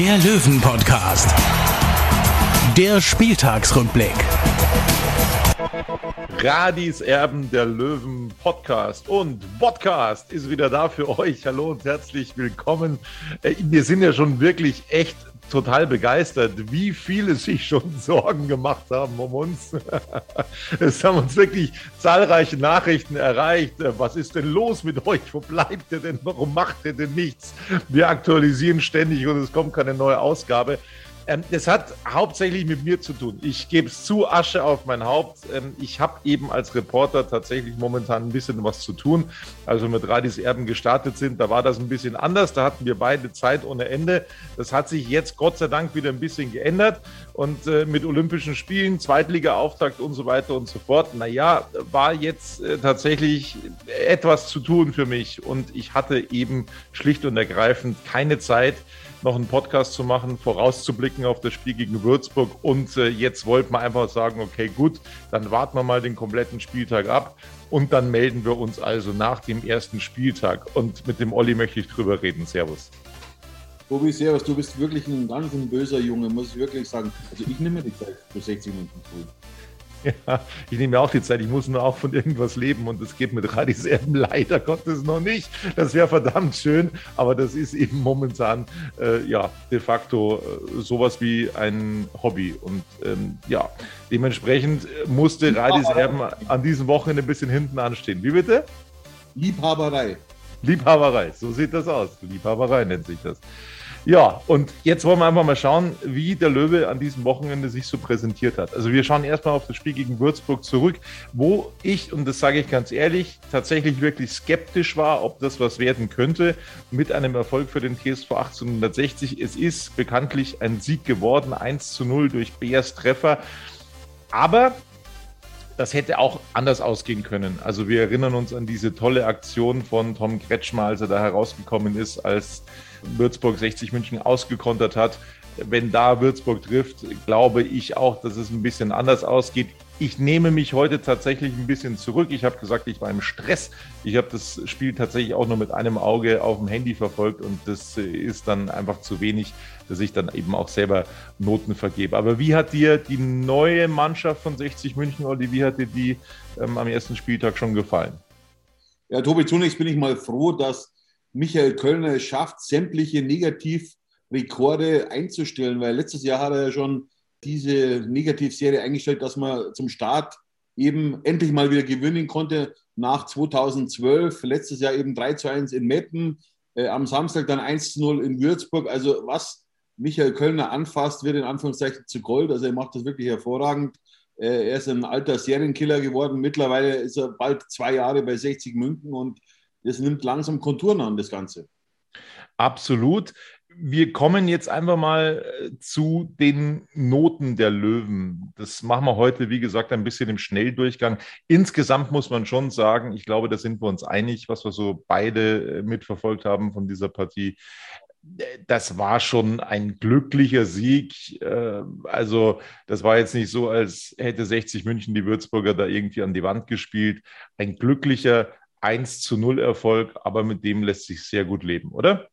der Löwen-Podcast. Der Spieltagsrückblick. Radis Erben der Löwen Podcast und Podcast ist wieder da für euch. Hallo und herzlich willkommen. Äh, Wir sind ja schon wirklich echt total begeistert, wie viele sich schon Sorgen gemacht haben um uns. Es haben uns wirklich zahlreiche Nachrichten erreicht. Was ist denn los mit euch? Wo bleibt ihr denn? Warum macht ihr denn nichts? Wir aktualisieren ständig und es kommt keine neue Ausgabe. Ähm, das hat hauptsächlich mit mir zu tun. Ich gebe es zu, Asche auf mein Haupt. Ähm, ich habe eben als Reporter tatsächlich momentan ein bisschen was zu tun. Also mit Radis Erben gestartet sind, da war das ein bisschen anders. Da hatten wir beide Zeit ohne Ende. Das hat sich jetzt Gott sei Dank wieder ein bisschen geändert. Und äh, mit Olympischen Spielen, Zweitliga-Auftakt und so weiter und so fort. Naja, war jetzt äh, tatsächlich etwas zu tun für mich. Und ich hatte eben schlicht und ergreifend keine Zeit, noch einen Podcast zu machen, vorauszublicken auf das Spiel gegen Würzburg. Und äh, jetzt wollten wir einfach sagen, okay, gut, dann warten wir mal den kompletten Spieltag ab und dann melden wir uns also nach dem ersten Spieltag. Und mit dem Olli möchte ich drüber reden. Servus. Tobi, servus, du bist wirklich ein ganz ein böser Junge, muss ich wirklich sagen. Also ich nehme die Zeit für 60 Minuten zu. Ja, ich nehme mir auch die Zeit. Ich muss nur auch von irgendwas leben und das geht mit Radis Erben leider Gottes noch nicht. Das wäre verdammt schön, aber das ist eben momentan äh, ja de facto äh, sowas wie ein Hobby. Und ähm, ja, dementsprechend musste Radis Erben an diesem Wochenende ein bisschen hinten anstehen. Wie bitte? Liebhaberei. Liebhaberei, so sieht das aus. Liebhaberei nennt sich das. Ja, und jetzt wollen wir einfach mal schauen, wie der Löwe an diesem Wochenende sich so präsentiert hat. Also wir schauen erstmal auf das Spiel gegen Würzburg zurück, wo ich, und das sage ich ganz ehrlich, tatsächlich wirklich skeptisch war, ob das was werden könnte mit einem Erfolg für den TSV 1860. Es ist bekanntlich ein Sieg geworden, 1 zu 0 durch Beers Treffer. Aber das hätte auch anders ausgehen können. Also wir erinnern uns an diese tolle Aktion von Tom Kretschmer, als er da herausgekommen ist, als Würzburg 60 München ausgekontert hat. Wenn da Würzburg trifft, glaube ich auch, dass es ein bisschen anders ausgeht. Ich nehme mich heute tatsächlich ein bisschen zurück. Ich habe gesagt, ich war im Stress. Ich habe das Spiel tatsächlich auch nur mit einem Auge auf dem Handy verfolgt und das ist dann einfach zu wenig, dass ich dann eben auch selber Noten vergebe. Aber wie hat dir die neue Mannschaft von 60 München, Olli, wie hat dir die ähm, am ersten Spieltag schon gefallen? Ja, Tobi, zunächst bin ich mal froh, dass Michael Kölner es schafft, sämtliche Negativrekorde einzustellen, weil letztes Jahr hat er ja schon diese Negativserie eingestellt, dass man zum Start eben endlich mal wieder gewinnen konnte nach 2012. Letztes Jahr eben 3 zu 1 in Meppen, äh, am Samstag dann 1 zu 0 in Würzburg. Also was Michael Kölner anfasst, wird in Anführungszeichen zu Gold. Also er macht das wirklich hervorragend. Äh, er ist ein alter Serienkiller geworden. Mittlerweile ist er bald zwei Jahre bei 60 München und das nimmt langsam Konturen an, das Ganze. Absolut. Wir kommen jetzt einfach mal äh, zu den Noten der Löwen. Das machen wir heute, wie gesagt, ein bisschen im Schnelldurchgang. Insgesamt muss man schon sagen, ich glaube, da sind wir uns einig, was wir so beide äh, mitverfolgt haben von dieser Partie. Das war schon ein glücklicher Sieg. Äh, Also, das war jetzt nicht so, als hätte 60 München die Würzburger da irgendwie an die Wand gespielt. Ein glücklicher 1 zu 0 Erfolg, aber mit dem lässt sich sehr gut leben, oder?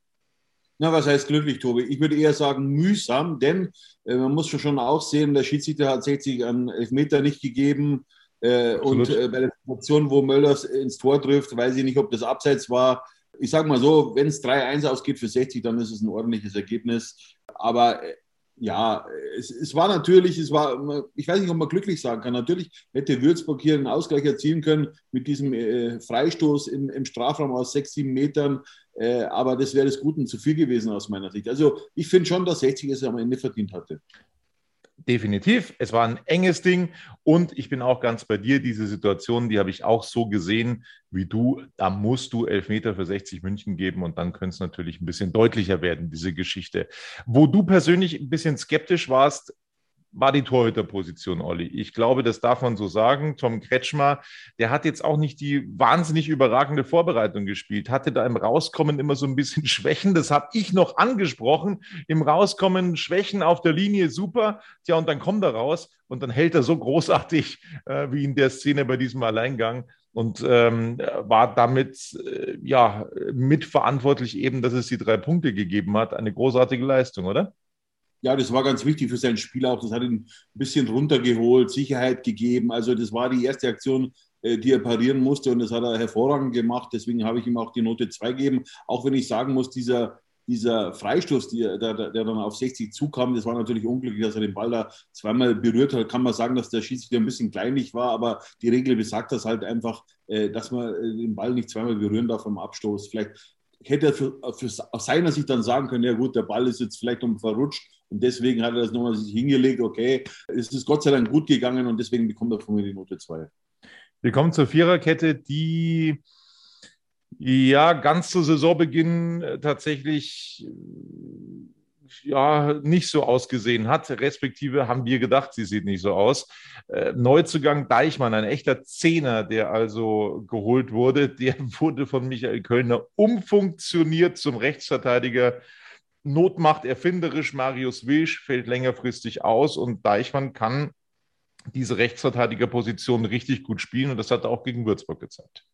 Na, was heißt glücklich, Tobi? Ich würde eher sagen mühsam, denn äh, man muss schon auch sehen, der Schiedsrichter hat 60 einen Elfmeter nicht gegeben. Äh, und äh, bei der Situation, wo Möllers ins Tor trifft, weiß ich nicht, ob das abseits war. Ich sage mal so, wenn es 3-1 ausgeht für 60, dann ist es ein ordentliches Ergebnis. Aber äh, ja, es, es, war natürlich, es war, ich weiß nicht, ob man glücklich sagen kann. Natürlich hätte Würzburg hier einen Ausgleich erzielen können mit diesem äh, Freistoß im, im, Strafraum aus sechs, sieben Metern. Äh, aber das wäre des Guten zu viel gewesen aus meiner Sicht. Also ich finde schon, dass 60 es am Ende verdient hatte. Definitiv. Es war ein enges Ding und ich bin auch ganz bei dir. Diese Situation, die habe ich auch so gesehen wie du. Da musst du Elfmeter für 60 München geben und dann könnte es natürlich ein bisschen deutlicher werden, diese Geschichte. Wo du persönlich ein bisschen skeptisch warst, war die Torhüterposition, Olli. Ich glaube, das darf man so sagen. Tom Kretschmer, der hat jetzt auch nicht die wahnsinnig überragende Vorbereitung gespielt, hatte da im Rauskommen immer so ein bisschen Schwächen. Das habe ich noch angesprochen. Im Rauskommen Schwächen auf der Linie, super. Tja, und dann kommt er raus und dann hält er so großartig äh, wie in der Szene bei diesem Alleingang und ähm, war damit äh, ja mitverantwortlich eben, dass es die drei Punkte gegeben hat. Eine großartige Leistung, oder? Ja, das war ganz wichtig für sein Spiel auch. Das hat ihn ein bisschen runtergeholt, Sicherheit gegeben. Also das war die erste Aktion, äh, die er parieren musste und das hat er hervorragend gemacht. Deswegen habe ich ihm auch die Note 2 gegeben. Auch wenn ich sagen muss, dieser, dieser Freistoß, der, der, der, dann auf 60 zukam, das war natürlich unglücklich, dass er den Ball da zweimal berührt hat. Kann man sagen, dass der Schiedsrichter ein bisschen kleinlich war, aber die Regel besagt das halt einfach, äh, dass man äh, den Ball nicht zweimal berühren darf am Abstoß. Vielleicht hätte er für, für, aus seiner Sicht dann sagen können, ja gut, der Ball ist jetzt vielleicht um verrutscht und deswegen hat er das nochmal sich hingelegt, okay, es ist Gott sei Dank gut gegangen und deswegen bekommt er von mir die Note 2. Wir kommen zur Viererkette, die ja ganz zu Saisonbeginn tatsächlich ja nicht so ausgesehen hat, respektive haben wir gedacht, sie sieht nicht so aus. Äh, Neuzugang Deichmann, ein echter Zehner, der also geholt wurde, der wurde von Michael Kölner umfunktioniert zum Rechtsverteidiger. Notmacht erfinderisch, Marius Wilsch fällt längerfristig aus und Deichmann kann diese Rechtsverteidigerposition richtig gut spielen und das hat er auch gegen Würzburg gezeigt.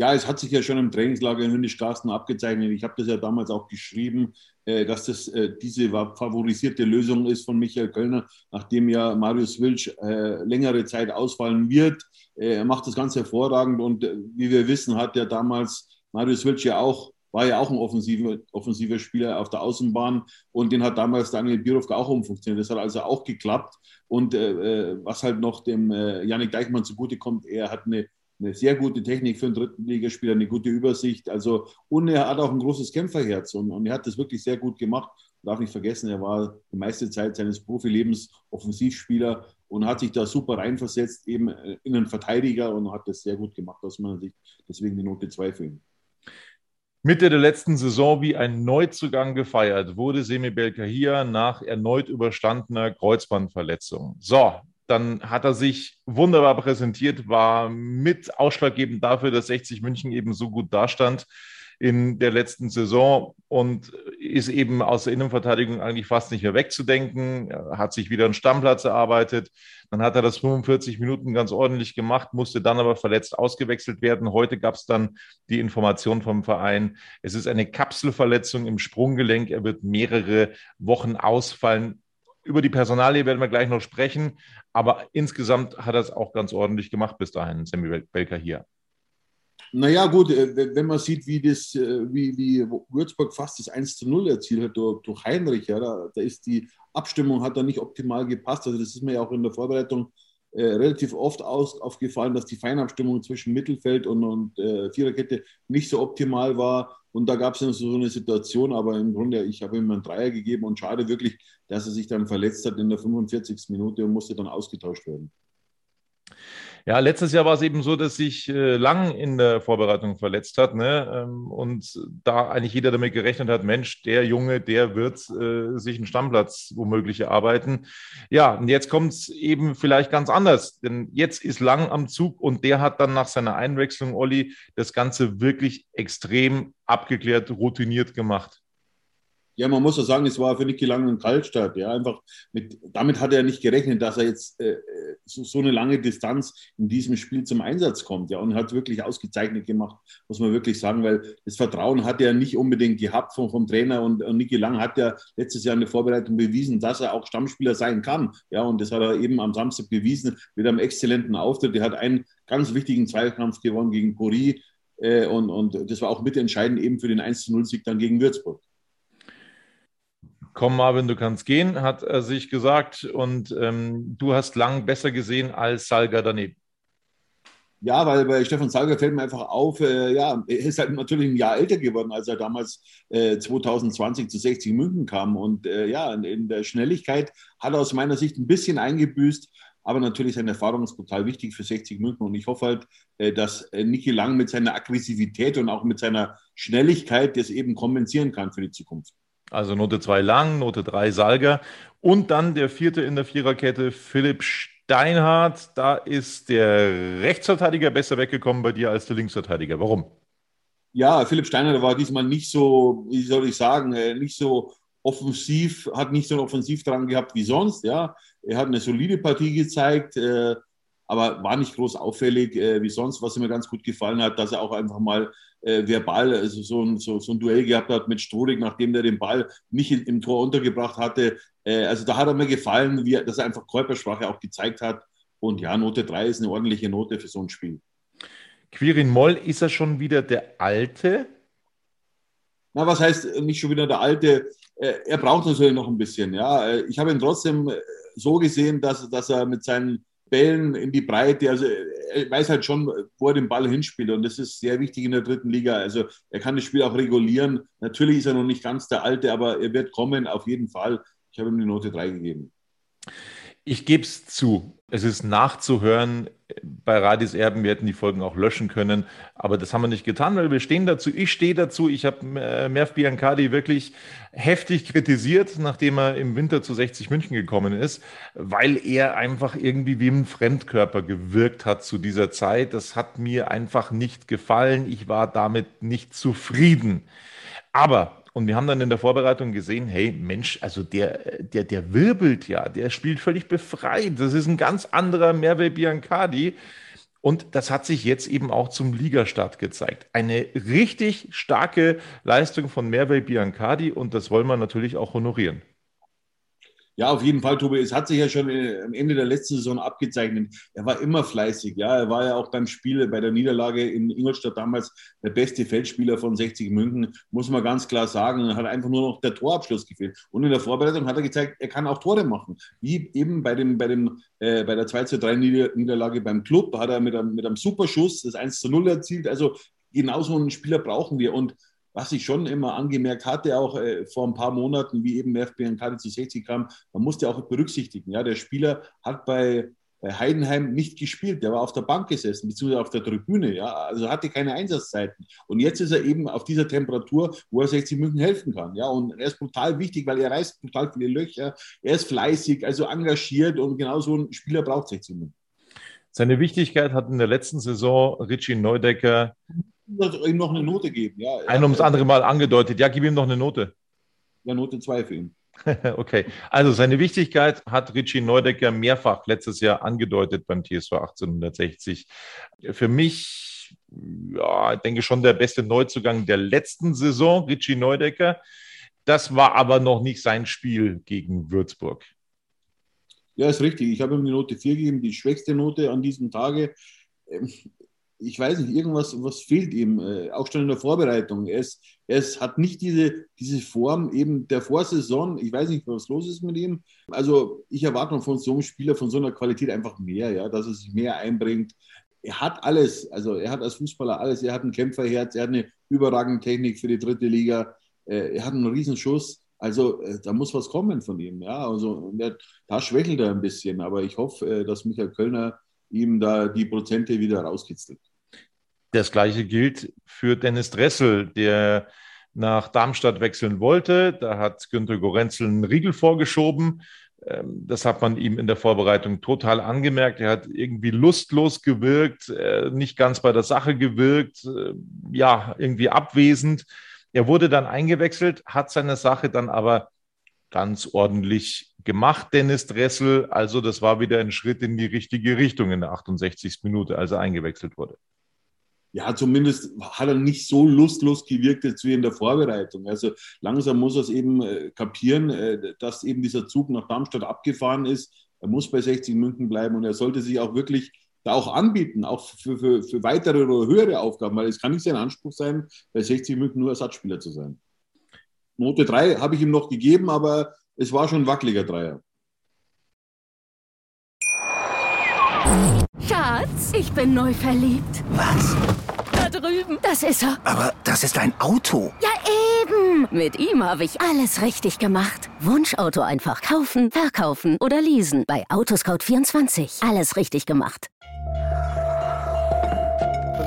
Ja, es hat sich ja schon im Trainingslager in Hündisch-Garsten abgezeichnet. Ich habe das ja damals auch geschrieben, äh, dass das äh, diese favorisierte Lösung ist von Michael Kölner, nachdem ja Marius Wilsch äh, längere Zeit ausfallen wird. Er macht das ganz hervorragend und wie wir wissen, hat ja damals Marius Wilsch ja auch war ja auch ein offensiver, offensiver Spieler auf der Außenbahn und den hat damals Daniel Birovka auch umfunktioniert. Das hat also auch geklappt. Und äh, was halt noch dem äh, Janik Deichmann zugutekommt, er hat eine eine sehr gute Technik für einen dritten Ligaspieler, eine gute Übersicht. Also, und er hat auch ein großes Kämpferherz und, und er hat das wirklich sehr gut gemacht. Darf nicht vergessen, er war die meiste Zeit seines Profilebens Offensivspieler und hat sich da super reinversetzt, eben in einen Verteidiger und hat das sehr gut gemacht aus meiner Sicht. Deswegen die Note 2 für ihn. Mitte der letzten Saison wie ein Neuzugang gefeiert wurde Semi Belkahia nach erneut überstandener Kreuzbandverletzung. So, dann hat er sich wunderbar präsentiert, war mit ausschlaggebend dafür, dass 60 München eben so gut dastand in der letzten Saison und ist eben aus der Innenverteidigung eigentlich fast nicht mehr wegzudenken. Hat sich wieder einen Stammplatz erarbeitet. Dann hat er das 45 Minuten ganz ordentlich gemacht, musste dann aber verletzt ausgewechselt werden. Heute gab es dann die Information vom Verein, es ist eine Kapselverletzung im Sprunggelenk. Er wird mehrere Wochen ausfallen. Über die Personalie werden wir gleich noch sprechen, aber insgesamt hat er es auch ganz ordentlich gemacht bis dahin, Sammy Belker hier. Naja, gut, äh, wenn man sieht, wie, das, äh, wie, wie Würzburg fast das 1 zu 0 erzielt hat durch, durch Heinrich, ja, da, da, ist die Abstimmung hat da nicht optimal gepasst. Also, das ist mir ja auch in der Vorbereitung äh, relativ oft aus, aufgefallen, dass die Feinabstimmung zwischen Mittelfeld und, und äh, Viererkette nicht so optimal war. Und da gab es so eine Situation, aber im Grunde, ich habe ihm einen Dreier gegeben und schade wirklich, dass er sich dann verletzt hat in der 45. Minute und musste dann ausgetauscht werden. Ja, letztes Jahr war es eben so, dass sich äh, Lang in der Vorbereitung verletzt hat ne? Ähm, und da eigentlich jeder damit gerechnet hat, Mensch, der Junge, der wird äh, sich einen Stammplatz womöglich erarbeiten. Ja, und jetzt kommt es eben vielleicht ganz anders, denn jetzt ist Lang am Zug und der hat dann nach seiner Einwechslung, Olli, das Ganze wirklich extrem abgeklärt, routiniert gemacht. Ja, man muss ja sagen, es war für Niki Lang ein Kaltstart. Ja, einfach mit, damit hat er nicht gerechnet, dass er jetzt äh, so, so, eine lange Distanz in diesem Spiel zum Einsatz kommt. Ja, und hat wirklich ausgezeichnet gemacht, muss man wirklich sagen, weil das Vertrauen hat er nicht unbedingt gehabt vom, vom Trainer und, und Niki Lang hat ja letztes Jahr in der Vorbereitung bewiesen, dass er auch Stammspieler sein kann. Ja, und das hat er eben am Samstag bewiesen mit einem exzellenten Auftritt. Er hat einen ganz wichtigen Zweikampf gewonnen gegen Pori. Äh, und, und das war auch mitentscheidend eben für den 1-0-Sieg dann gegen Würzburg komm Marvin, du kannst gehen, hat er sich gesagt. Und ähm, du hast lang besser gesehen als Salga daneben. Ja, weil bei Stefan Salger fällt mir einfach auf, äh, ja, er ist halt natürlich ein Jahr älter geworden, als er damals äh, 2020 zu 60 München kam. Und äh, ja, in der Schnelligkeit hat er aus meiner Sicht ein bisschen eingebüßt. Aber natürlich seine Erfahrung ist total wichtig für 60 München. Und ich hoffe halt, äh, dass äh, Niki Lang mit seiner Aggressivität und auch mit seiner Schnelligkeit das eben kompensieren kann für die Zukunft. Also Note 2 Lang, Note 3 Salger und dann der vierte in der Viererkette, Philipp Steinhardt. Da ist der Rechtsverteidiger besser weggekommen bei dir als der Linksverteidiger. Warum? Ja, Philipp Steinhardt war diesmal nicht so, wie soll ich sagen, äh, nicht so offensiv, hat nicht so einen Offensivdrang gehabt wie sonst. Ja, er hat eine solide Partie gezeigt. Äh, aber war nicht groß auffällig äh, wie sonst. Was mir ganz gut gefallen hat, dass er auch einfach mal äh, verbal also so, ein, so, so ein Duell gehabt hat mit Strudig, nachdem der den Ball nicht in, im Tor untergebracht hatte. Äh, also da hat er mir gefallen, wie, dass er einfach Körpersprache auch gezeigt hat. Und ja, Note 3 ist eine ordentliche Note für so ein Spiel. Quirin Moll, ist er schon wieder der Alte? Na, was heißt nicht schon wieder der Alte? Äh, er braucht natürlich noch ein bisschen. Ja, äh, ich habe ihn trotzdem so gesehen, dass, dass er mit seinen Bällen in die Breite. Also er weiß halt schon, wo er den Ball hinspielt. Und das ist sehr wichtig in der dritten Liga. Also er kann das Spiel auch regulieren. Natürlich ist er noch nicht ganz der Alte, aber er wird kommen, auf jeden Fall. Ich habe ihm die Note 3 gegeben. Ich gebe es zu. Es ist nachzuhören bei Radis Erben. Wir hätten die Folgen auch löschen können, aber das haben wir nicht getan, weil wir stehen dazu. Ich stehe dazu. Ich habe äh, Merv Biancardi wirklich heftig kritisiert, nachdem er im Winter zu 60 München gekommen ist, weil er einfach irgendwie wie ein Fremdkörper gewirkt hat zu dieser Zeit. Das hat mir einfach nicht gefallen. Ich war damit nicht zufrieden. Aber und wir haben dann in der Vorbereitung gesehen, hey Mensch, also der, der, der wirbelt ja, der spielt völlig befreit. Das ist ein ganz anderer Merve Biancardi. Und das hat sich jetzt eben auch zum Ligastart gezeigt. Eine richtig starke Leistung von Merve Biancardi und das wollen wir natürlich auch honorieren. Ja, auf jeden Fall, Tobi. Es hat sich ja schon äh, am Ende der letzten Saison abgezeichnet. Er war immer fleißig. Ja, er war ja auch beim Spiel, bei der Niederlage in Ingolstadt damals der beste Feldspieler von 60 München, muss man ganz klar sagen. Er hat einfach nur noch der Torabschluss gefehlt. Und in der Vorbereitung hat er gezeigt, er kann auch Tore machen. Wie eben bei, dem, bei, dem, äh, bei der 2 zu 3 Niederlage beim Club hat er mit einem, mit einem Superschuss das 1 zu 0 erzielt. Also genau so einen Spieler brauchen wir. Und was ich schon immer angemerkt hatte, auch äh, vor ein paar Monaten, wie eben FBN zu 60 kam, man musste auch berücksichtigen, ja, der Spieler hat bei, bei Heidenheim nicht gespielt, der war auf der Bank gesessen, beziehungsweise auf der Tribüne, ja, also hatte keine Einsatzzeiten. Und jetzt ist er eben auf dieser Temperatur, wo er 60 München helfen kann, ja, und er ist brutal wichtig, weil er reißt brutal viele Löcher, er ist fleißig, also engagiert und genau so ein Spieler braucht 60 München. Seine Wichtigkeit hat in der letzten Saison Richie Neudecker ihm noch eine Note geben. Ja, Ein ums andere Mal angedeutet. Ja, gib ihm noch eine Note. Ja, Note 2 für ihn. okay, also seine Wichtigkeit hat Richie Neudecker mehrfach letztes Jahr angedeutet beim TSV 1860. Für mich, ja, ich denke schon der beste Neuzugang der letzten Saison, Richie Neudecker. Das war aber noch nicht sein Spiel gegen Würzburg. Ja, ist richtig. Ich habe ihm die Note 4 gegeben, die schwächste Note an diesem Tage. Ähm, ich weiß nicht, irgendwas was fehlt ihm, äh, auch schon in der Vorbereitung. Er, ist, er hat nicht diese, diese Form eben der Vorsaison. Ich weiß nicht, was los ist mit ihm. Also ich erwarte von so einem Spieler von so einer Qualität einfach mehr, ja, dass er sich mehr einbringt. Er hat alles, also er hat als Fußballer alles. Er hat ein Kämpferherz, er hat eine überragende Technik für die dritte Liga, äh, er hat einen Riesenschuss. Also äh, da muss was kommen von ihm, ja. Also der, da schwächelt er ein bisschen, aber ich hoffe, äh, dass Michael Kölner ihm da die Prozente wieder rauskitzelt. Das gleiche gilt für Dennis Dressel, der nach Darmstadt wechseln wollte. Da hat Günter Gorenzel einen Riegel vorgeschoben. Ähm, das hat man ihm in der Vorbereitung total angemerkt. Er hat irgendwie lustlos gewirkt, äh, nicht ganz bei der Sache gewirkt, ja, irgendwie abwesend. Er wurde dann eingewechselt, hat seine Sache dann aber ganz ordentlich gemacht, Dennis Dressel. Also das war wieder ein Schritt in die richtige Richtung in der 68. Minute, als er eingewechselt wurde ja, zumindest hat er nicht so lustlos gewirkt jetzt wie in der Vorbereitung. Also langsam muss er es eben äh, kapieren, äh, dass eben dieser Zug nach Darmstadt abgefahren ist. Er muss bei 60 München bleiben und er sollte sich auch wirklich da auch anbieten, auch für, für, für weitere oder höhere Aufgaben, weil es kann nicht sein Anspruch sein, bei 60 München nur Ersatzspieler zu sein. Note 3 habe ich ihm noch gegeben, aber es war schon ein wackeliger Dreier. Schatz, ich bin neu verliebt. Was? Da drüben. Das ist er. Aber das ist ein Auto. Ja, eben. Mit ihm habe ich alles richtig gemacht. Wunschauto einfach kaufen, verkaufen oder leasen. Bei Autoscout24. Alles richtig gemacht.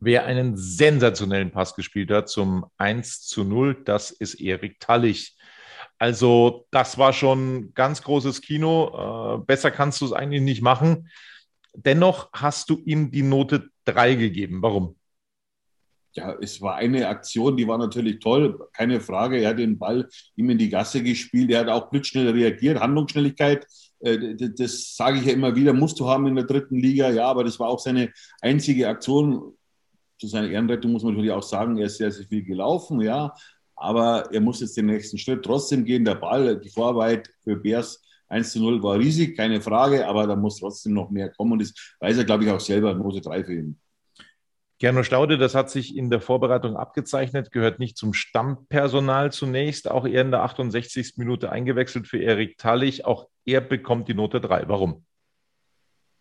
Wer einen sensationellen Pass gespielt hat zum 1 zu 0, das ist Erik Tallich. Also das war schon ganz großes Kino. Äh, besser kannst du es eigentlich nicht machen. Dennoch hast du ihm die Note 3 gegeben. Warum? Ja, es war eine Aktion, die war natürlich toll, keine Frage. Er hat den Ball ihm in die Gasse gespielt. Er hat auch blitzschnell reagiert. Handlungsschnelligkeit, äh, das sage ich ja immer wieder, musst du haben in der dritten Liga. Ja, aber das war auch seine einzige Aktion. Zu seiner Ehrenrettung muss man natürlich auch sagen, er ist sehr, sehr viel gelaufen, ja. Aber er muss jetzt den nächsten Schritt trotzdem gehen. Der Ball, die Vorarbeit für Bears 1 zu 0 war riesig, keine Frage, aber da muss trotzdem noch mehr kommen. Und das weiß er, glaube ich, auch selber, Note 3 für ihn. Gernot Staude, das hat sich in der Vorbereitung abgezeichnet, gehört nicht zum Stammpersonal zunächst, auch er in der 68. Minute eingewechselt für Erik Tallich. Auch er bekommt die Note 3. Warum?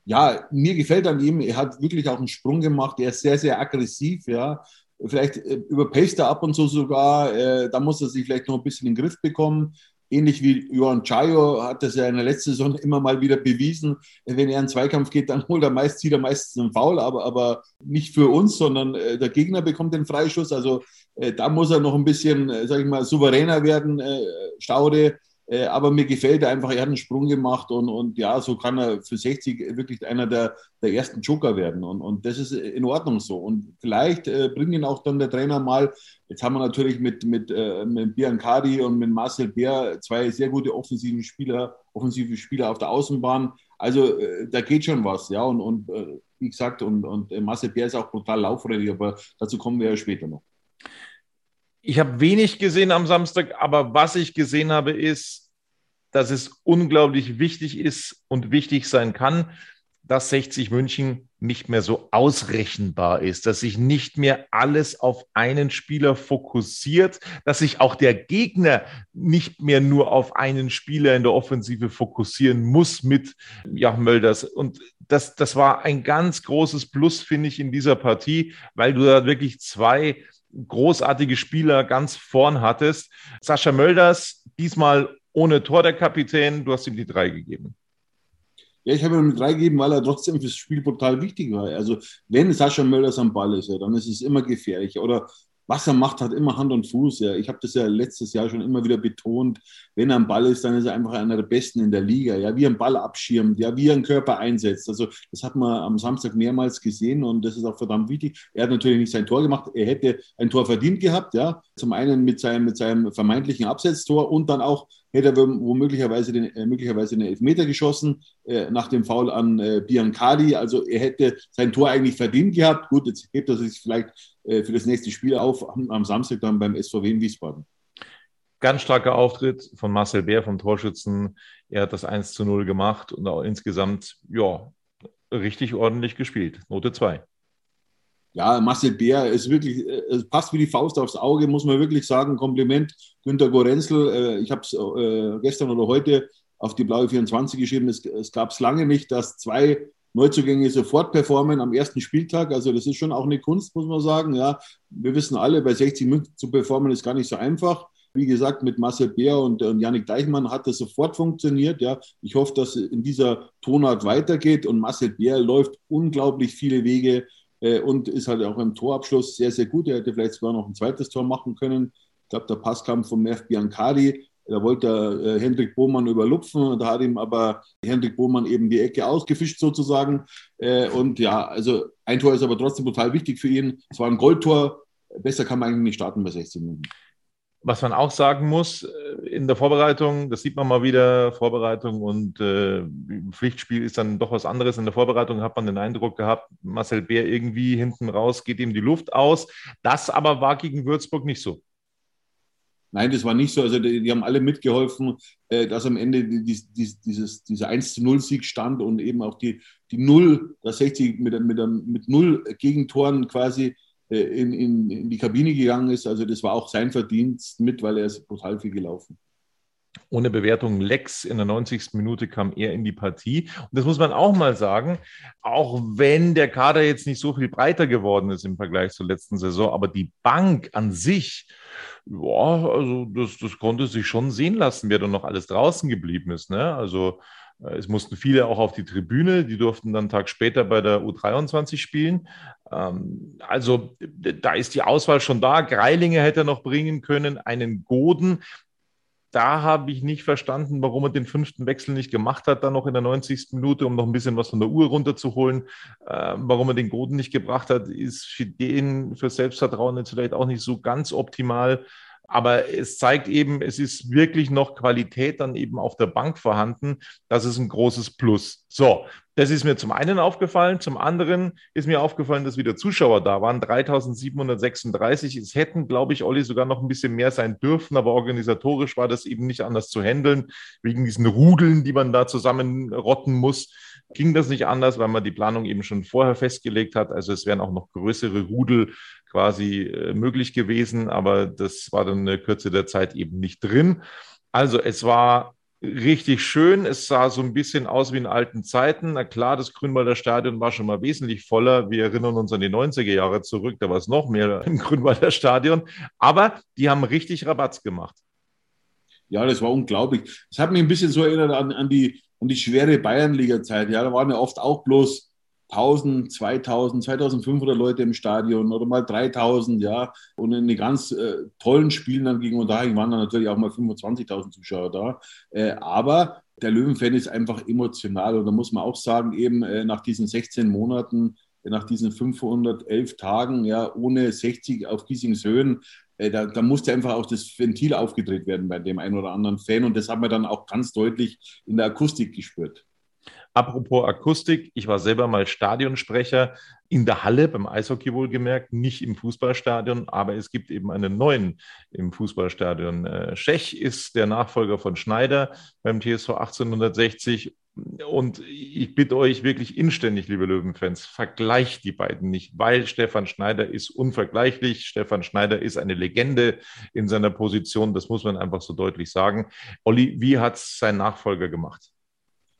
Ja, mir gefällt an ihm, er hat wirklich auch einen Sprung gemacht, er ist sehr, sehr aggressiv, ja. Vielleicht äh, überpaced er ab und zu sogar. Äh, da muss er sich vielleicht noch ein bisschen in den Griff bekommen. Ähnlich wie Johan Chayo hat das ja in der letzten Saison immer mal wieder bewiesen. Wenn er in Zweikampf geht, dann holt er meist, zieht er meistens einen Foul, aber, aber nicht für uns, sondern äh, der Gegner bekommt den Freischuss. Also äh, da muss er noch ein bisschen, äh, sag ich mal, souveräner werden, äh, Staude. Äh, aber mir gefällt er einfach, er hat einen Sprung gemacht und, und ja, so kann er für 60 wirklich einer der, der ersten Joker werden. Und, und das ist in Ordnung so. Und vielleicht äh, bringt ihn auch dann der Trainer mal. Jetzt haben wir natürlich mit, mit, äh, mit Biancardi und mit Marcel Bär zwei sehr gute offensive Spieler, offensive Spieler auf der Außenbahn. Also äh, da geht schon was, ja. Und, und äh, wie gesagt, und, und äh, Marcel Bär ist auch brutal laufredig, aber dazu kommen wir ja später noch. Ich habe wenig gesehen am Samstag, aber was ich gesehen habe, ist, dass es unglaublich wichtig ist und wichtig sein kann, dass 60 München nicht mehr so ausrechenbar ist, dass sich nicht mehr alles auf einen Spieler fokussiert, dass sich auch der Gegner nicht mehr nur auf einen Spieler in der Offensive fokussieren muss mit ja, Mölders. Und das, das war ein ganz großes Plus, finde ich, in dieser Partie, weil du da wirklich zwei großartige Spieler ganz vorn hattest. Sascha Mölders, diesmal ohne Tor der Kapitän, du hast ihm die drei gegeben. Ja, ich habe ihm drei gegeben, weil er trotzdem fürs Spiel total wichtig war. Also, wenn Sascha Mölders am Ball ist, dann ist es immer gefährlich. Oder was er macht, hat immer Hand und Fuß. Ja. Ich habe das ja letztes Jahr schon immer wieder betont. Wenn er am Ball ist, dann ist er einfach einer der Besten in der Liga. Ja, wie er einen Ball abschirmt, ja, wie er einen Körper einsetzt. Also das hat man am Samstag mehrmals gesehen und das ist auch verdammt wichtig. Er hat natürlich nicht sein Tor gemacht. Er hätte ein Tor verdient gehabt. Ja, zum einen mit seinem, mit seinem vermeintlichen Absetztor und dann auch hätte er womöglicherweise den, äh, möglicherweise den Elfmeter geschossen äh, nach dem Foul an äh, Biancardi. Also er hätte sein Tor eigentlich verdient gehabt. Gut, jetzt hebt er sich vielleicht äh, für das nächste Spiel auf am, am Samstag dann beim SVW in Wiesbaden. Ganz starker Auftritt von Marcel Bär vom Torschützen. Er hat das 1 zu 0 gemacht und auch insgesamt, ja, richtig ordentlich gespielt. Note 2. Ja, Marcel Bär ist wirklich, äh, es passt wie die Faust aufs Auge, muss man wirklich sagen. Kompliment, Günter Gorenzel. Äh, ich habe es gestern oder heute auf die blaue 24 geschrieben. Es, es gab es lange nicht, dass zwei Neuzugänge sofort performen am ersten Spieltag. Also das ist schon auch eine Kunst, muss man sagen. Ja, wir wissen alle, bei 60 München zu performen ist gar nicht so einfach. Wie gesagt, mit Marcel Bär und, und Janik Deichmann hat das sofort funktioniert. Ja, ich hoffe, dass es in dieser Tonart weitergeht. Und Marcel Bär läuft unglaublich viele Wege äh, und ist halt auch im Torabschluss sehr, sehr gut. Er hätte vielleicht sogar noch ein zweites Tor machen können. Ich glaube, der Pass kam von Merv Biancardi. Da wollte äh, Hendrik Bohmann überlupfen, da hat ihm aber Hendrik Bohmann eben die Ecke ausgefischt sozusagen. Äh, und ja, also ein Tor ist aber trotzdem total wichtig für ihn. Es war ein Goldtor. Besser kann man eigentlich nicht starten bei 16 Minuten. Was man auch sagen muss, äh, in der Vorbereitung, das sieht man mal wieder, Vorbereitung und äh, Pflichtspiel ist dann doch was anderes. In der Vorbereitung hat man den Eindruck gehabt, Marcel Bär irgendwie hinten raus geht ihm die Luft aus. Das aber war gegen Würzburg nicht so. Nein, das war nicht so. Also die, die haben alle mitgeholfen, äh, dass am Ende die, die, dieses, dieser 1 zu 0 Sieg stand und eben auch die, die Null, das 60 mit, mit, mit Null Gegentoren quasi in, in, in die Kabine gegangen ist. Also das war auch sein Verdienst mit, weil er ist brutal viel gelaufen. Ohne Bewertung Lex in der 90. Minute kam er in die Partie. Und das muss man auch mal sagen, auch wenn der Kader jetzt nicht so viel breiter geworden ist im Vergleich zur letzten Saison, aber die Bank an sich, ja, also das, das konnte sich schon sehen lassen, wer da noch alles draußen geblieben ist. Ne? Also äh, es mussten viele auch auf die Tribüne, die durften dann einen Tag später bei der U23 spielen. Ähm, also da ist die Auswahl schon da. Greilinger hätte er noch bringen können, einen Goden. Da habe ich nicht verstanden, warum er den fünften Wechsel nicht gemacht hat, dann noch in der 90. Minute, um noch ein bisschen was von der Uhr runterzuholen. Ähm, warum er den Goden nicht gebracht hat, ist für den, für Selbstvertrauen jetzt vielleicht auch nicht so ganz optimal. Aber es zeigt eben, es ist wirklich noch Qualität dann eben auf der Bank vorhanden. Das ist ein großes Plus. So, das ist mir zum einen aufgefallen. Zum anderen ist mir aufgefallen, dass wieder Zuschauer da waren. 3736. Es hätten, glaube ich, Olli, sogar noch ein bisschen mehr sein dürfen. Aber organisatorisch war das eben nicht anders zu handeln. Wegen diesen Rudeln, die man da zusammenrotten muss, ging das nicht anders, weil man die Planung eben schon vorher festgelegt hat. Also es wären auch noch größere Rudel quasi äh, möglich gewesen, aber das war dann in der Kürze der Zeit eben nicht drin. Also es war richtig schön. Es sah so ein bisschen aus wie in alten Zeiten. Na klar, das Grünwalder Stadion war schon mal wesentlich voller. Wir erinnern uns an die 90er Jahre zurück. Da war es noch mehr im Grünwalder Stadion. Aber die haben richtig Rabatz gemacht. Ja, das war unglaublich. Das hat mich ein bisschen so erinnert an, an die, an die schwere Bayernliga-Zeit. Ja, da waren ja oft auch bloß 1000, 2000, 2500 Leute im Stadion oder mal 3000, ja. Und in den ganz äh, tollen Spielen dann gegen Unterhaching waren dann natürlich auch mal 25.000 Zuschauer da. Äh, aber der Löwenfan ist einfach emotional und da muss man auch sagen, eben äh, nach diesen 16 Monaten, nach diesen 511 Tagen, ja, ohne 60 auf Giesings Höhen, äh, da, da, musste einfach auch das Ventil aufgedreht werden bei dem einen oder anderen Fan und das hat man dann auch ganz deutlich in der Akustik gespürt. Apropos Akustik, ich war selber mal Stadionsprecher in der Halle, beim Eishockey wohlgemerkt, nicht im Fußballstadion, aber es gibt eben einen neuen im Fußballstadion. Äh, Schech ist der Nachfolger von Schneider beim TSV 1860 und ich bitte euch wirklich inständig, liebe Löwenfans, vergleicht die beiden nicht, weil Stefan Schneider ist unvergleichlich. Stefan Schneider ist eine Legende in seiner Position. Das muss man einfach so deutlich sagen. Olli, wie hat es sein Nachfolger gemacht?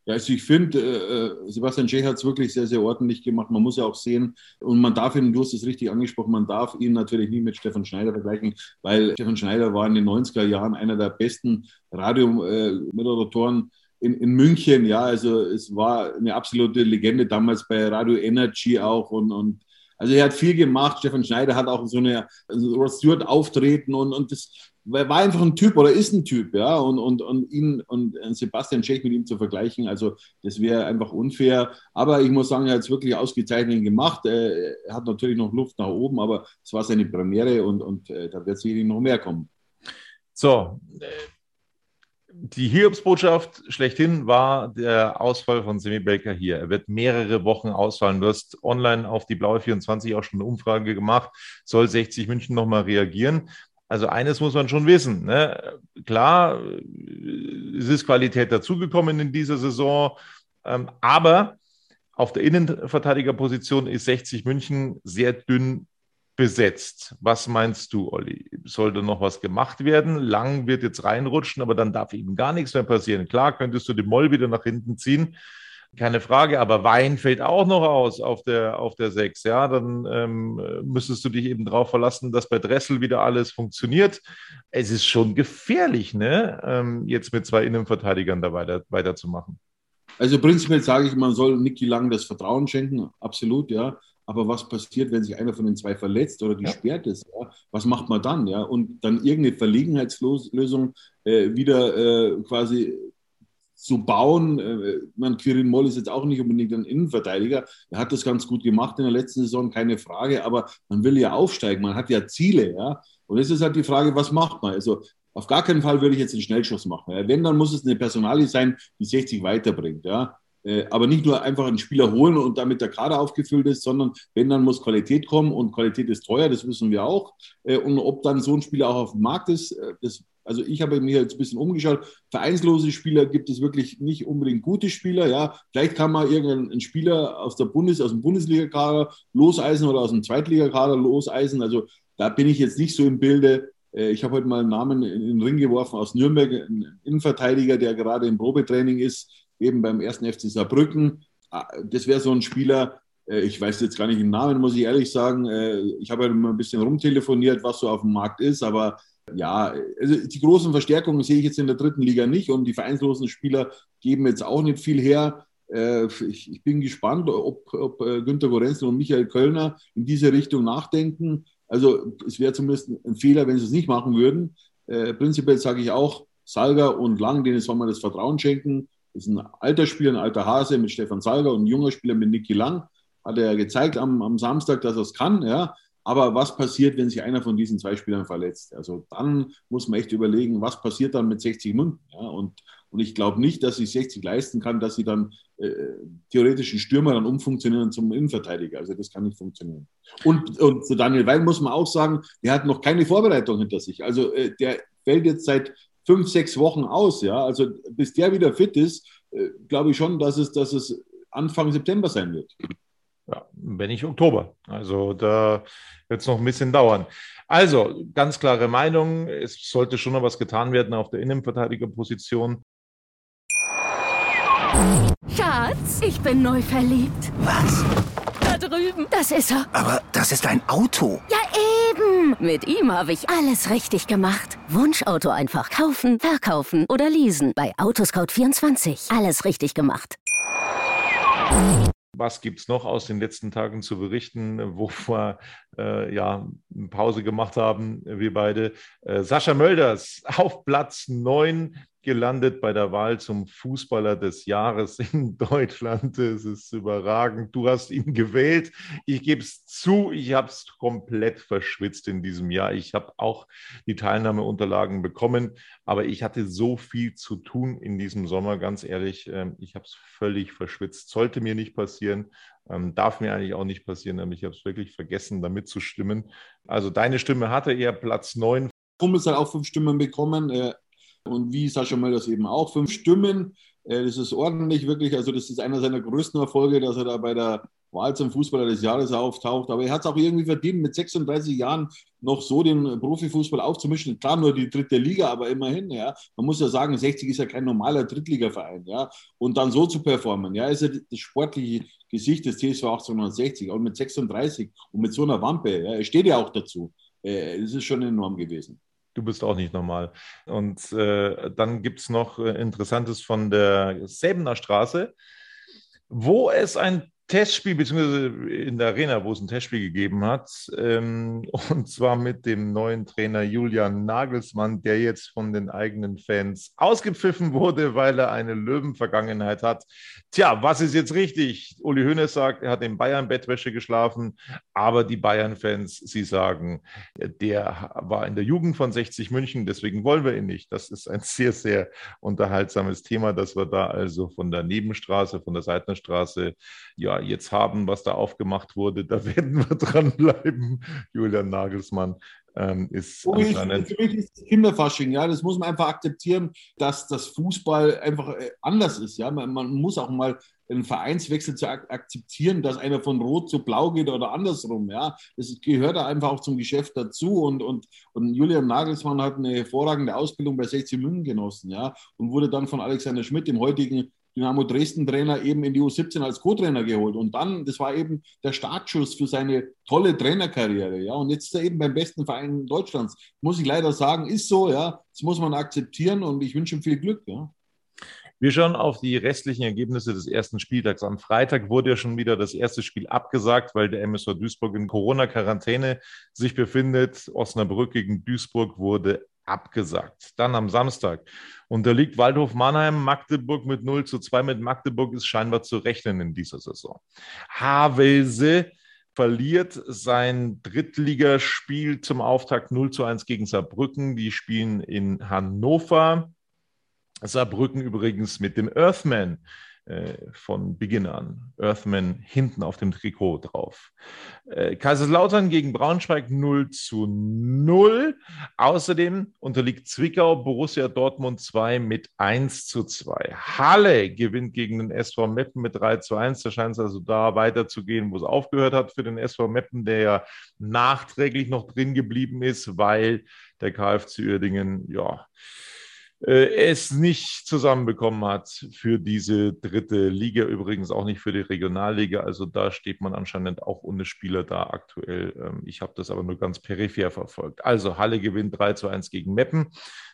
Ja, also ich finde, äh, Sebastian Schech hat es wirklich sehr, sehr ordentlich gemacht. Man muss ja auch sehen, und man darf ihn, du hast es richtig angesprochen, man darf ihn natürlich nie mit Stefan Schneider vergleichen, weil Stefan Schneider war in den 90er Jahren einer der besten Radiomoderatoren in, in München. Ja, also es war eine absolute Legende damals bei Radio Energy auch und, und also er hat viel gemacht. Stefan Schneider hat auch so eine also Stewart auftreten und, und das war einfach ein Typ oder ist ein Typ, ja. Und, und, und ihn und Sebastian Schech mit ihm zu vergleichen, also das wäre einfach unfair. Aber ich muss sagen, er hat es wirklich ausgezeichnet gemacht. Er hat natürlich noch Luft nach oben, aber es war seine Premiere und, und äh, da wird sicherlich noch mehr kommen. So, die Hiobsbotschaft schlechthin war der Ausfall von Semi Baker hier. Er wird mehrere Wochen ausfallen. Du hast online auf die Blaue 24 auch schon eine Umfrage gemacht. Soll 60 München nochmal reagieren? Also eines muss man schon wissen. Ne? Klar, es ist Qualität dazugekommen in dieser Saison, ähm, aber auf der Innenverteidigerposition ist 60 München sehr dünn besetzt. Was meinst du, Olli? Sollte noch was gemacht werden? Lang wird jetzt reinrutschen, aber dann darf eben gar nichts mehr passieren. Klar, könntest du den Moll wieder nach hinten ziehen. Keine Frage, aber Wein fällt auch noch aus auf der, auf der 6. Ja, dann ähm, müsstest du dich eben darauf verlassen, dass bei Dressel wieder alles funktioniert. Es ist schon gefährlich, ne? Ähm, jetzt mit zwei Innenverteidigern da weiter, weiterzumachen. Also prinzipiell sage ich, man soll Niki Lang das Vertrauen schenken, absolut, ja. Aber was passiert, wenn sich einer von den zwei verletzt oder gesperrt ja. ist? Ja? Was macht man dann? Ja? Und dann irgendeine Verlegenheitslösung äh, wieder äh, quasi zu bauen. Äh, man, Quirin Moll ist jetzt auch nicht unbedingt ein Innenverteidiger. Er hat das ganz gut gemacht in der letzten Saison, keine Frage. Aber man will ja aufsteigen. Man hat ja Ziele. Ja? Und jetzt ist halt die Frage, was macht man? Also auf gar keinen Fall würde ich jetzt einen Schnellschuss machen. Ja. Wenn, dann muss es eine Personalie sein, die 60 weiterbringt. Ja. Äh, aber nicht nur einfach einen Spieler holen und damit der Kader aufgefüllt ist, sondern wenn, dann muss Qualität kommen und Qualität ist teuer, das wissen wir auch. Äh, und ob dann so ein Spieler auch auf dem Markt ist, äh, das also ich habe mir jetzt ein bisschen umgeschaut. Vereinslose Spieler gibt es wirklich nicht unbedingt gute Spieler. Ja, vielleicht kann man irgendeinen Spieler aus der Bundes, aus dem Bundesliga-Kader loseisen oder aus dem Zweitligakader loseisen. Also da bin ich jetzt nicht so im Bilde. Ich habe heute mal einen Namen in den Ring geworfen aus Nürnberg, ein Innenverteidiger, der gerade im Probetraining ist, eben beim ersten FC Saarbrücken. Ah, das wäre so ein Spieler, äh, ich weiß jetzt gar nicht den Namen, muss ich ehrlich sagen. Äh, ich habe halt mal ein bisschen rumtelefoniert, was so auf dem Markt ist, aber ja, also die großen Verstärkungen sehe ich jetzt in der dritten Liga nicht und die vereinslosen Spieler geben jetzt auch nicht viel her. Äh, ich, bin gespannt, ob, ob äh, Günter Gorenzel und Michael Kölner in diese Richtung nachdenken. Also es wäre zumindest ein Fehler, wenn sie es nicht machen würden. Äh, prinzipiell sage ich auch, Salger und Lang, denen soll man das Vertrauen schenken. Ist ein alter Spieler, ein alter Hase mit Stefan Salger und ein junger Spieler mit Niki Lang. Hat er ja gezeigt am, am Samstag, dass er es kann. Ja. Aber was passiert, wenn sich einer von diesen zwei Spielern verletzt? Also dann muss man echt überlegen, was passiert dann mit 60 München? Ja, und, und ich glaube nicht, dass sie 60 leisten kann, dass sie dann äh, theoretischen Stürmer dann umfunktionieren zum Innenverteidiger. Also das kann nicht funktionieren. Und, und zu Daniel Weil muss man auch sagen, der hat noch keine Vorbereitung hinter sich. Also äh, der fällt jetzt seit fünf, sechs Wochen aus. Ja, also bis der wieder fit ist, äh, glaube ich schon, dass es, dass es Anfang September sein wird. Ja, wenn nicht Oktober. Also da wird es noch ein bisschen dauern. Also, ganz klare Meinung, es sollte schon noch was getan werden auf der Innenverteidigerposition. Schatz, ich bin neu verliebt. Was? Da drüben. Das ist er. Aber das ist ein Auto. Ja, Mit ihm habe ich alles richtig gemacht. Wunschauto einfach kaufen, verkaufen oder leasen. Bei Autoscout24. Alles richtig gemacht. Was gibt es noch aus den letzten Tagen zu berichten, wo wir äh, ja Pause gemacht haben, wir beide? Äh, Sascha Mölders auf Platz 9 gelandet bei der Wahl zum Fußballer des Jahres in Deutschland. Es ist überragend. Du hast ihn gewählt. Ich gebe es zu, ich habe es komplett verschwitzt in diesem Jahr. Ich habe auch die Teilnahmeunterlagen bekommen, aber ich hatte so viel zu tun in diesem Sommer, ganz ehrlich. Ähm, ich habe es völlig verschwitzt. Sollte mir nicht passieren. Ähm, darf mir eigentlich auch nicht passieren, aber ich habe es wirklich vergessen, damit zu stimmen. Also deine Stimme hatte eher Platz 9. Kumpels hat auch fünf Stimmen bekommen und wie Sascha Mölders eben auch. Fünf Stimmen, äh, das ist ordentlich wirklich. Also, das ist einer seiner größten Erfolge, dass er da bei der Wahl zum Fußballer des Jahres auftaucht. Aber er hat es auch irgendwie verdient, mit 36 Jahren noch so den Profifußball aufzumischen. Klar, nur die dritte Liga, aber immerhin, ja. Man muss ja sagen, 60 ist ja kein normaler Drittligaverein, ja. Und dann so zu performen, ja, ist ja das sportliche Gesicht des TSV 1860 und mit 36 und mit so einer Wampe, ja, er steht ja auch dazu. Äh, das ist schon enorm gewesen. Du bist auch nicht normal. Und äh, dann gibt es noch äh, Interessantes von der Säbener Straße, wo es ein Testspiel, beziehungsweise in der Arena, wo es ein Testspiel gegeben hat, ähm, und zwar mit dem neuen Trainer Julian Nagelsmann, der jetzt von den eigenen Fans ausgepfiffen wurde, weil er eine Löwenvergangenheit hat. Tja, was ist jetzt richtig? Uli Hoeneß sagt, er hat in Bayern Bettwäsche geschlafen, aber die Bayern-Fans, sie sagen, der war in der Jugend von 60 München, deswegen wollen wir ihn nicht. Das ist ein sehr, sehr unterhaltsames Thema, dass wir da also von der Nebenstraße, von der Seitenstraße, ja, jetzt haben, was da aufgemacht wurde. Da werden wir dranbleiben. Julian Nagelsmann ähm, ist Für mich ist Kinderfasching, ja, das muss man einfach akzeptieren, dass das Fußball einfach äh, anders ist. Ja, man, man muss auch mal einen Vereinswechsel zu ak akzeptieren, dass einer von Rot zu Blau geht oder andersrum. Ja, das gehört da einfach auch zum Geschäft dazu. Und, und, und Julian Nagelsmann hat eine hervorragende Ausbildung bei 60 München genossen, ja, und wurde dann von Alexander Schmidt, dem heutigen Dynamo Dresden-Trainer eben in die U17 als Co-Trainer geholt. Und dann, das war eben der Startschuss für seine tolle Trainerkarriere. Ja, und jetzt ist er eben beim besten Verein Deutschlands. Muss ich leider sagen, ist so, ja. Das muss man akzeptieren und ich wünsche ihm viel Glück, ja. Wir schauen auf die restlichen Ergebnisse des ersten Spieltags. Am Freitag wurde ja schon wieder das erste Spiel abgesagt, weil der MSV Duisburg in Corona-Quarantäne sich befindet. Osnabrück gegen Duisburg wurde abgesagt. Dann am Samstag unterliegt Waldhof Mannheim Magdeburg mit 0 zu 2. Mit Magdeburg ist scheinbar zu rechnen in dieser Saison. Havelse verliert sein Drittligaspiel zum Auftakt 0 zu 1 gegen Saarbrücken. Die spielen in Hannover. Saarbrücken übrigens mit dem Earthman von Beginn an. Earthman hinten auf dem Trikot drauf. Äh, Kaiserslautern gegen Braunschweig 0 zu 0. Außerdem unterliegt Zwickau Borussia Dortmund 2 mit 1 zu 2. Halle gewinnt gegen den SV Meppen mit 3 zu 1. Da scheint es also da weiterzugehen, wo es aufgehört hat für den SV Meppen, der ja nachträglich noch drin geblieben ist, weil der KfC Uerdingen, ja, äh, es nicht zusammenbekommen hat für diese dritte Liga, übrigens auch nicht für die Regionalliga. Also da steht man anscheinend auch ohne Spieler da aktuell. Ähm, ich habe das aber nur ganz peripher verfolgt. Also Halle gewinnt 3 zu 1 gegen Meppen.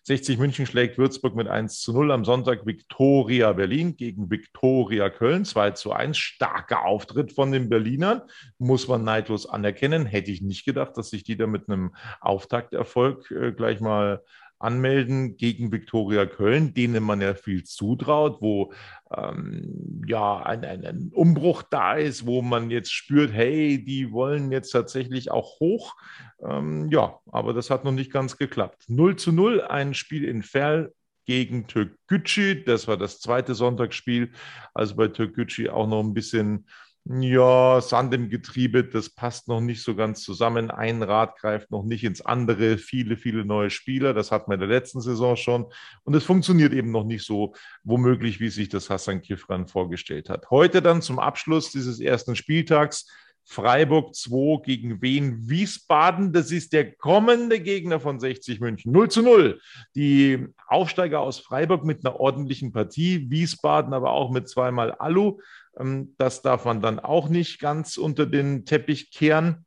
60 München schlägt Würzburg mit 1 zu 0. Am Sonntag Viktoria Berlin gegen Viktoria Köln 2 zu 1. Starker Auftritt von den Berlinern, muss man neidlos anerkennen. Hätte ich nicht gedacht, dass sich die da mit einem Auftakterfolg äh, gleich mal anmelden gegen Viktoria Köln, denen man ja viel zutraut, wo ähm, ja ein, ein, ein, Umbruch da ist, wo man jetzt spürt, hey, die wollen jetzt tatsächlich auch hoch. Ähm, ja, aber das hat noch nicht ganz geklappt. 0 zu 0, ein Spiel in Ferl gegen Türkgücü. Das war das zweite Sonntagsspiel. Also bei Türkgücü auch noch ein bisschen ja, Sand im Getriebe, das passt noch nicht so ganz zusammen. Ein Rad greift noch nicht ins andere. Viele, viele neue Spieler. Das hatten wir in der letzten Saison schon. Und es funktioniert eben noch nicht so womöglich, wie sich das Hassan Kifran vorgestellt hat. Heute dann zum Abschluss dieses ersten Spieltags. Freiburg 2 gegen Wien Wiesbaden. Das ist der kommende Gegner von 60 München. 0 zu 0. Die Aufsteiger aus Freiburg mit einer ordentlichen Partie. Wiesbaden aber auch mit zweimal Alu. Ähm, das darf man dann auch nicht ganz unter den Teppich kehren.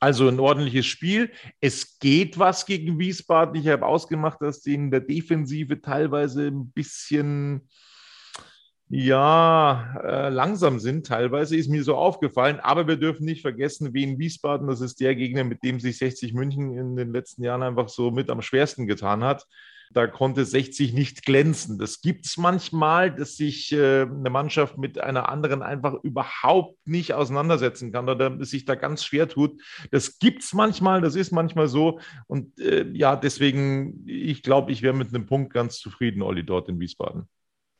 Also ein ordentliches Spiel. Es geht was gegen Wiesbaden. Ich habe ausgemacht, dass die in der Defensive teilweise ein bisschen ja, äh, langsam sind teilweise, ist mir so aufgefallen. Aber wir dürfen nicht vergessen, Wien Wiesbaden, das ist der Gegner, mit dem sich 60 München in den letzten Jahren einfach so mit am schwersten getan hat da konnte 60 nicht glänzen. Das gibt es manchmal, dass sich äh, eine Mannschaft mit einer anderen einfach überhaupt nicht auseinandersetzen kann oder sich da ganz schwer tut. Das gibt es manchmal, das ist manchmal so. Und äh, ja, deswegen, ich glaube, ich wäre mit einem Punkt ganz zufrieden, Olli, dort in Wiesbaden.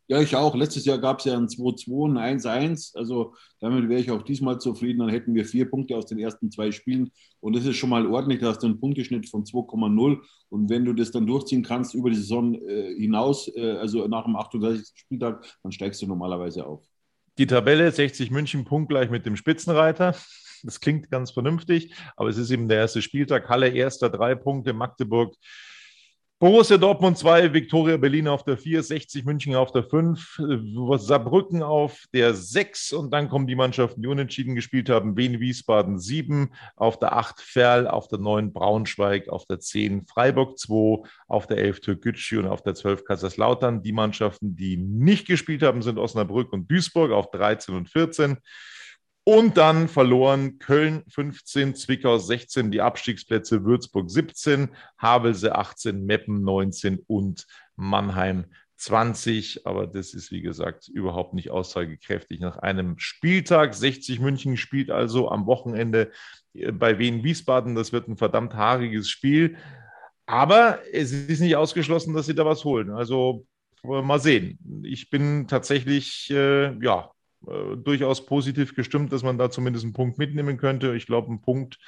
Ja, ich auch. Letztes Jahr gab es ja ein 2-2, ein 1-1. Also damit wäre ich auch diesmal zufrieden. Dann hätten wir vier Punkte aus den ersten zwei Spielen. Und das ist schon mal ordentlich. Da hast du einen Punkteschnitt von 2,0. Und wenn du das dann durchziehen kannst über die Saison äh, hinaus, äh, also nach dem 38. Spieltag, dann steigst du normalerweise auf. Die Tabelle 60 München punktgleich mit dem Spitzenreiter. Das klingt ganz vernünftig, aber es ist eben der erste Spieltag. Halle erster, drei Punkte, Magdeburg Borussia Dortmund 2, Viktoria Berlin auf der 4, 60 München auf der 5, Saarbrücken auf der 6 und dann kommen die Mannschaften, die unentschieden gespielt haben. Wien Wiesbaden 7, auf der 8 Ferl, auf der 9 Braunschweig, auf der 10 Freiburg 2, auf der 11 Türkgücü und auf der 12 Kaiserslautern. Die Mannschaften, die nicht gespielt haben, sind Osnabrück und Duisburg auf 13 und 14. Und dann verloren Köln 15, Zwickau 16, die Abstiegsplätze Würzburg 17, Havelse 18, Meppen 19 und Mannheim 20. Aber das ist, wie gesagt, überhaupt nicht aussagekräftig nach einem Spieltag. 60 München spielt also am Wochenende bei Wien Wiesbaden. Das wird ein verdammt haariges Spiel. Aber es ist nicht ausgeschlossen, dass sie da was holen. Also mal sehen. Ich bin tatsächlich, äh, ja, äh, durchaus positiv gestimmt, dass man da zumindest einen Punkt mitnehmen könnte. Ich glaube, ein Punkt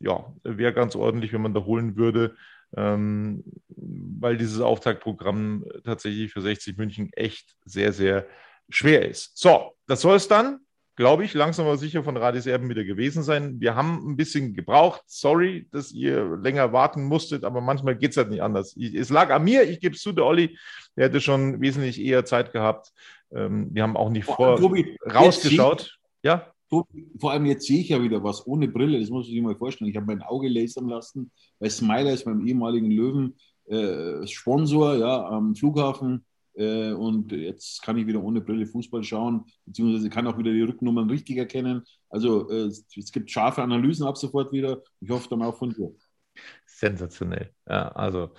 ja, wäre ganz ordentlich, wenn man da holen würde, ähm, weil dieses Auftaktprogramm tatsächlich für 60 München echt sehr, sehr schwer ist. So, das soll es dann glaube ich, langsam aber sicher von Radis Erben wieder gewesen sein. Wir haben ein bisschen gebraucht. Sorry, dass ihr länger warten musstet, aber manchmal geht es halt nicht anders. Ich, es lag an mir, ich gebe es zu, der Olli, der hätte schon wesentlich eher Zeit gehabt. Ähm, wir haben auch nicht vor Tobi, rausgeschaut. Ja. Vor allem jetzt sehe ich ja wieder was ohne Brille, das muss ich sich mal vorstellen. Ich habe mein Auge lasern lassen, weil Smiler ist beim ehemaligen Löwen äh, Sponsor ja, am Flughafen äh, und jetzt kann ich wieder ohne Brille Fußball schauen, beziehungsweise kann auch wieder die Rücknummern richtig erkennen. Also äh, es gibt scharfe Analysen ab sofort wieder. Ich hoffe dann auch von dir. Sensationell. Ja, also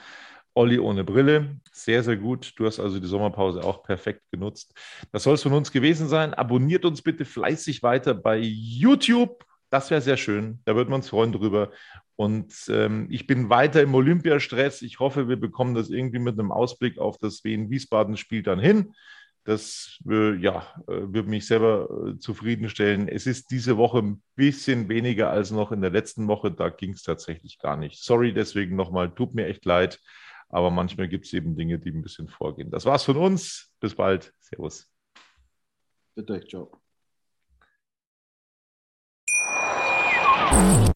Olli ohne Brille, sehr, sehr gut. Du hast also die Sommerpause auch perfekt genutzt. Das soll es von uns gewesen sein. Abonniert uns bitte fleißig weiter bei YouTube Das wäre sehr schön. Da würden wir uns freuen drüber. Und ähm, ich bin weiter im Olympiastress. Ich hoffe, wir bekommen das irgendwie mit einem Ausblick auf das Wien-Wiesbaden-Spiel dann hin. Das äh, ja, äh, würde mich selber äh, zufriedenstellen. Es ist diese Woche ein bisschen weniger als noch in der letzten Woche. Da ging es tatsächlich gar nicht. Sorry deswegen nochmal, tut mir echt leid. Aber manchmal gibt es eben Dinge, die ein bisschen vorgehen. Das war's von uns. Bis bald. Servus. Bitte, ciao.